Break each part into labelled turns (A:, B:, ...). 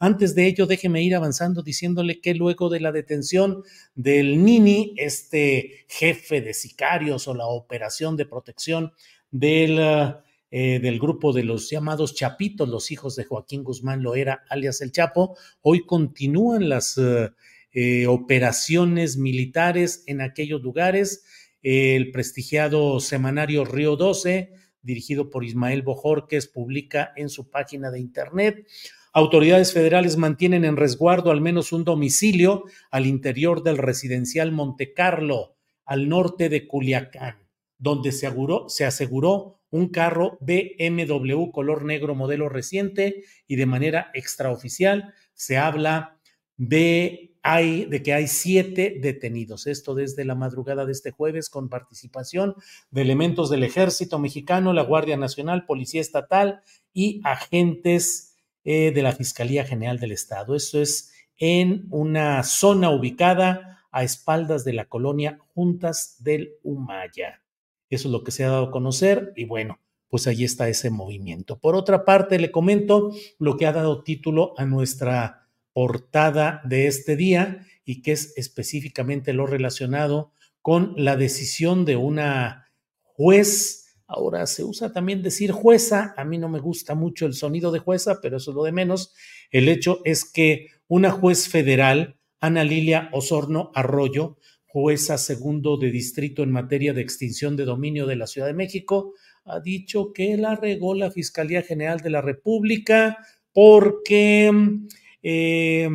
A: Antes de ello, déjeme ir avanzando diciéndole que luego de la detención del Nini, este jefe de sicarios o la operación de protección del, eh, del grupo de los llamados Chapitos, los hijos de Joaquín Guzmán Loera, alias El Chapo, hoy continúan las eh, eh, operaciones militares en aquellos lugares. el prestigiado semanario Río 12, dirigido por Ismael Bojorques, publica en su página de internet Autoridades federales mantienen en resguardo al menos un domicilio al interior del residencial Monte Carlo, al norte de Culiacán, donde se aseguró, se aseguró un carro BMW color negro modelo reciente y de manera extraoficial se habla de, hay, de que hay siete detenidos. Esto desde la madrugada de este jueves con participación de elementos del ejército mexicano, la Guardia Nacional, Policía Estatal y agentes eh, de la Fiscalía General del Estado. Eso es en una zona ubicada a espaldas de la colonia Juntas del Humaya. Eso es lo que se ha dado a conocer y bueno, pues ahí está ese movimiento. Por otra parte, le comento lo que ha dado título a nuestra portada de este día y que es específicamente lo relacionado con la decisión de una juez Ahora se usa también decir jueza. A mí no me gusta mucho el sonido de jueza, pero eso es lo de menos. El hecho es que una juez federal, Ana Lilia Osorno Arroyo, jueza segundo de distrito en materia de extinción de dominio de la Ciudad de México, ha dicho que la regó la Fiscalía General de la República porque eh,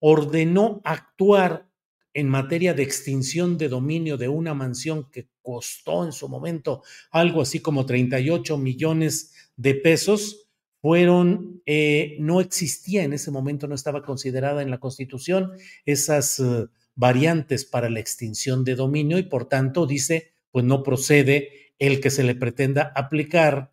A: ordenó actuar en materia de extinción de dominio de una mansión que costó en su momento algo así como 38 millones de pesos, fueron, eh, no existía en ese momento, no estaba considerada en la Constitución esas uh, variantes para la extinción de dominio y por tanto dice, pues no procede el que se le pretenda aplicar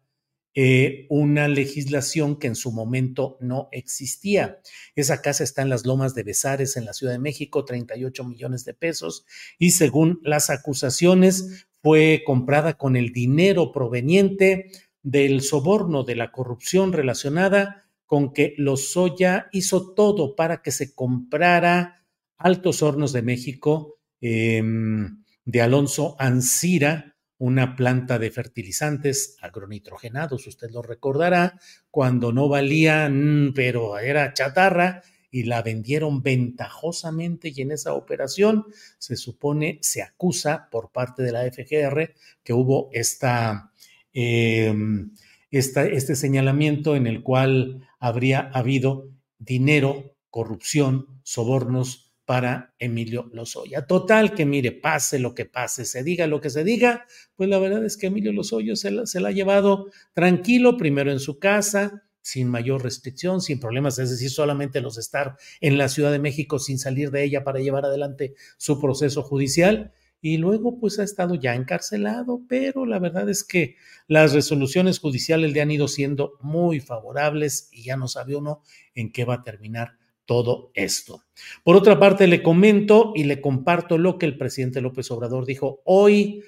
A: eh, una legislación que en su momento no existía. Esa casa está en las lomas de Besares, en la Ciudad de México, 38 millones de pesos, y según las acusaciones, fue comprada con el dinero proveniente del soborno de la corrupción relacionada con que Lozoya hizo todo para que se comprara Altos Hornos de México em, de Alonso Ancira, una planta de fertilizantes agronitrogenados, usted lo recordará, cuando no valían, pero era chatarra, y la vendieron ventajosamente y en esa operación se supone, se acusa por parte de la FGR que hubo esta, em, esta, este señalamiento en el cual habría habido dinero, corrupción, sobornos, para Emilio Lozoya. Total, que mire, pase lo que pase, se diga lo que se diga, pues la verdad es que Emilio Lozoya se la, se la ha llevado tranquilo, primero en su casa, sin mayor restricción, sin problemas, es decir, solamente los estar en la Ciudad de México sin salir de ella para llevar adelante su proceso judicial. Y luego, pues ha estado ya encarcelado, pero la verdad es que las resoluciones judiciales le han ido siendo muy favorables y ya no sabe uno en qué va a terminar todo esto. Por otra parte, le comento y le comparto lo que el presidente López Obrador dijo hoy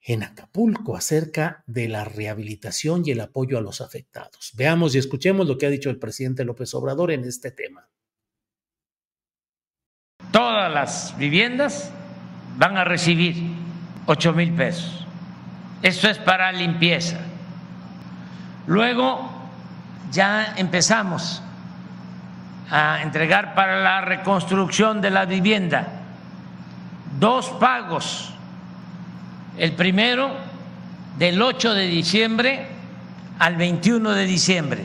A: en Acapulco acerca de la rehabilitación y el apoyo a los afectados. Veamos y escuchemos lo que ha dicho el presidente López Obrador en este tema.
B: todas las viviendas van a recibir 8 mil pesos. Esto es para limpieza. Luego ya empezamos a entregar para la reconstrucción de la vivienda dos pagos. El primero del 8 de diciembre al 21 de diciembre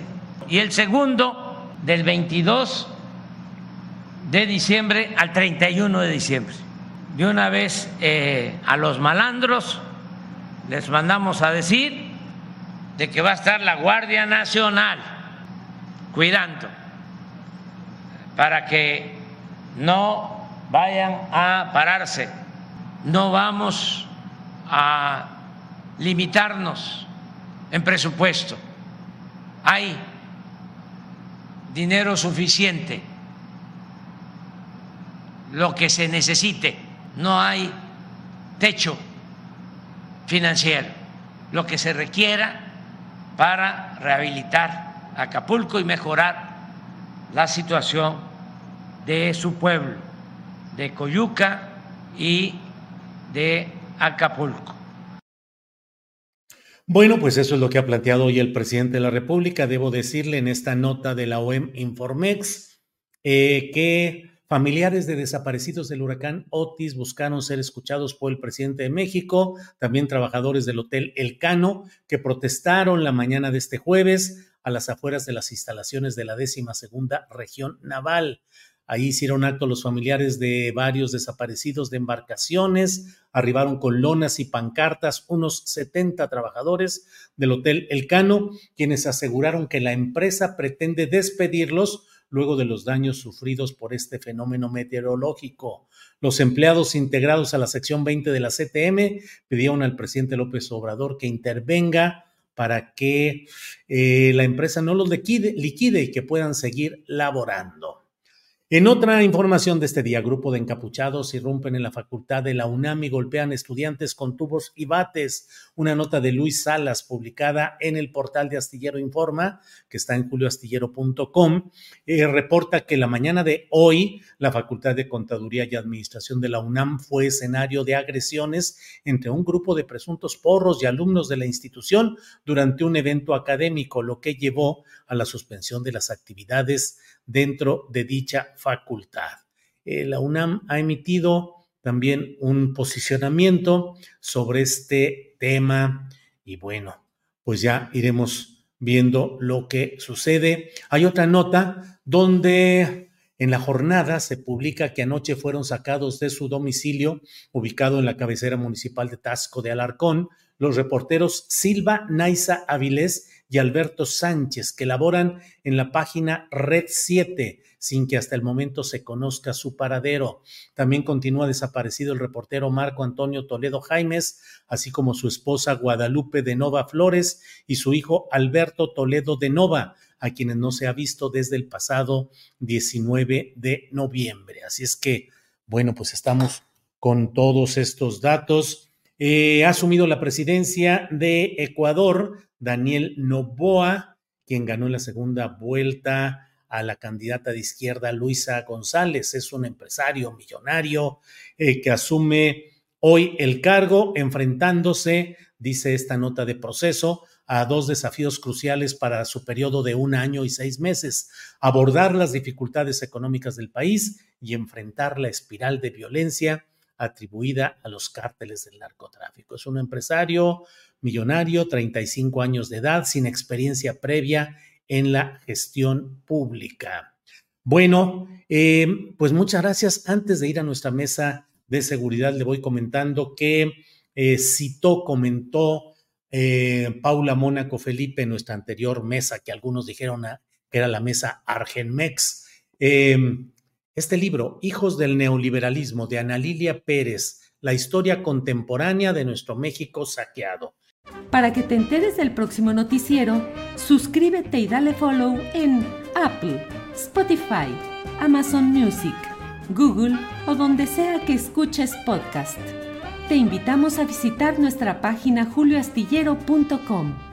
B: y el segundo del 22 de diciembre al 31 de diciembre. De una vez eh, a los malandros les mandamos a decir de que va a estar la Guardia Nacional cuidando para que no vayan a pararse. No vamos a limitarnos en presupuesto. Hay dinero suficiente lo que se necesite, no hay techo financiero, lo que se requiera para rehabilitar Acapulco y mejorar la situación de su pueblo, de Coyuca y de Acapulco.
A: Bueno, pues eso es lo que ha planteado hoy el presidente de la República. Debo decirle en esta nota de la OEM Informex eh, que Familiares de desaparecidos del huracán Otis buscaron ser escuchados por el presidente de México, también trabajadores del Hotel El Cano, que protestaron la mañana de este jueves a las afueras de las instalaciones de la décima segunda región naval. Ahí hicieron acto los familiares de varios desaparecidos de embarcaciones, arribaron con lonas y pancartas unos 70 trabajadores del Hotel El Cano, quienes aseguraron que la empresa pretende despedirlos luego de los daños sufridos por este fenómeno meteorológico. Los empleados integrados a la sección 20 de la CTM pidieron al presidente López Obrador que intervenga para que eh, la empresa no los liquide y que puedan seguir laborando. En otra información de este día, grupo de encapuchados irrumpen en la facultad de la UNAM y golpean estudiantes con tubos y bates. Una nota de Luis Salas publicada en el portal de Astillero Informa, que está en julioastillero.com, eh, reporta que la mañana de hoy la Facultad de Contaduría y Administración de la UNAM fue escenario de agresiones entre un grupo de presuntos porros y alumnos de la institución durante un evento académico, lo que llevó a la suspensión de las actividades dentro de dicha facultad. Eh, la UNAM ha emitido también un posicionamiento sobre este tema y bueno, pues ya iremos viendo lo que sucede. Hay otra nota donde en la jornada se publica que anoche fueron sacados de su domicilio, ubicado en la cabecera municipal de Tasco de Alarcón, los reporteros Silva Naiza Avilés y Alberto Sánchez, que laboran en la página Red 7, sin que hasta el momento se conozca su paradero. También continúa desaparecido el reportero Marco Antonio Toledo Jaimes, así como su esposa Guadalupe de Nova Flores y su hijo Alberto Toledo de Nova, a quienes no se ha visto desde el pasado 19 de noviembre. Así es que, bueno, pues estamos con todos estos datos. Eh, ha asumido la presidencia de Ecuador Daniel Novoa, quien ganó la segunda vuelta a la candidata de izquierda Luisa González. Es un empresario millonario eh, que asume hoy el cargo enfrentándose, dice esta nota de proceso, a dos desafíos cruciales para su periodo de un año y seis meses, abordar las dificultades económicas del país y enfrentar la espiral de violencia atribuida a los cárteles del narcotráfico. Es un empresario millonario, 35 años de edad, sin experiencia previa en la gestión pública. Bueno, eh, pues muchas gracias. Antes de ir a nuestra mesa de seguridad, le voy comentando que eh, citó, comentó eh, Paula Mónaco Felipe en nuestra anterior mesa, que algunos dijeron que era la mesa Argenmex. Este libro, Hijos del Neoliberalismo, de Ana Lilia Pérez, la historia contemporánea de nuestro México saqueado.
C: Para que te enteres del próximo noticiero, suscríbete y dale follow en Apple, Spotify, Amazon Music, Google o donde sea que escuches podcast. Te invitamos a visitar nuestra página julioastillero.com.